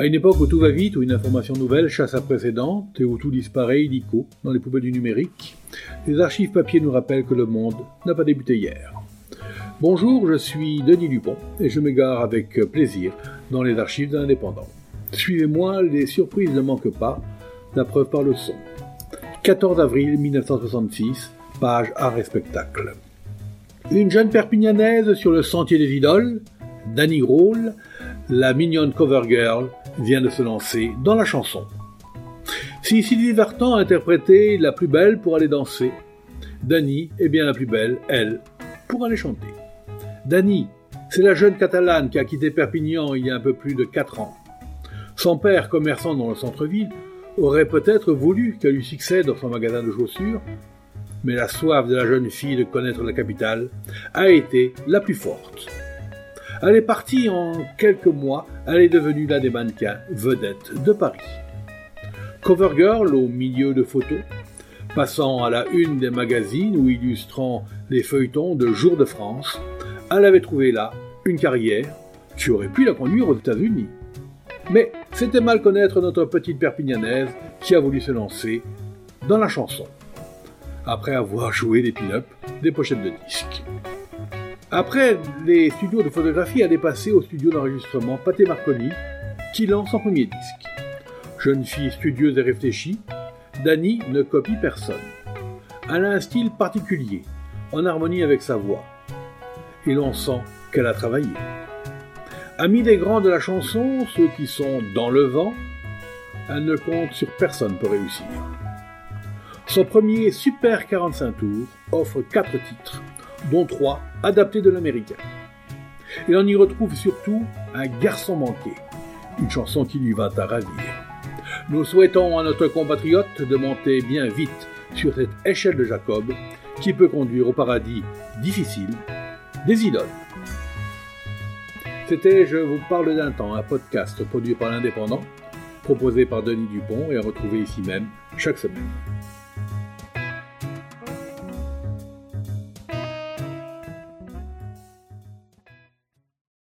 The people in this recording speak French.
À une époque où tout va vite, où une information nouvelle chasse à précédente et où tout disparaît illico dans les poubelles du numérique, les archives papier nous rappellent que le monde n'a pas débuté hier. Bonjour, je suis Denis Dupont et je m'égare avec plaisir dans les archives indépendants. Suivez-moi, les surprises ne manquent pas, la preuve par le son. 14 avril 1966, page art et spectacle. Une jeune perpignanaise sur le sentier des idoles, Danny Roll, la mignonne cover girl, vient de se lancer dans la chanson. Si Sylvie Vartan a interprété La plus belle pour aller danser, Dani est bien la plus belle, elle, pour aller chanter. Dani, c'est la jeune catalane qui a quitté Perpignan il y a un peu plus de quatre ans. Son père, commerçant dans le centre-ville, aurait peut-être voulu qu'elle lui succède dans son magasin de chaussures, mais la soif de la jeune fille de connaître la capitale a été la plus forte. Elle est partie en quelques mois, elle est devenue l'un des mannequins vedettes de Paris. Cover girl au milieu de photos, passant à la une des magazines ou illustrant les feuilletons de Jour de France, elle avait trouvé là une carrière qui aurait pu la conduire aux États-Unis. Mais c'était mal connaître notre petite Perpignanaise qui a voulu se lancer dans la chanson, après avoir joué des pin-up, des pochettes de disques. Après les studios de photographie, elle est passée au studio d'enregistrement Pathé Marconi, qui lance son premier disque. Jeune fille studieuse et réfléchie, Dani ne copie personne. Elle a un style particulier, en harmonie avec sa voix. Et l'on sent qu'elle a travaillé. Amis des grands de la chanson, ceux qui sont dans le vent, elle ne compte sur personne pour réussir. Son premier Super 45 tours offre quatre titres, dont trois adaptés de l'américain. Et on y retrouve surtout Un garçon manqué, une chanson qui lui va à ravir. Nous souhaitons à notre compatriote de monter bien vite sur cette échelle de Jacob qui peut conduire au paradis difficile des idoles. C'était Je vous parle d'un temps, un podcast produit par l'Indépendant, proposé par Denis Dupont et retrouvé ici même chaque semaine.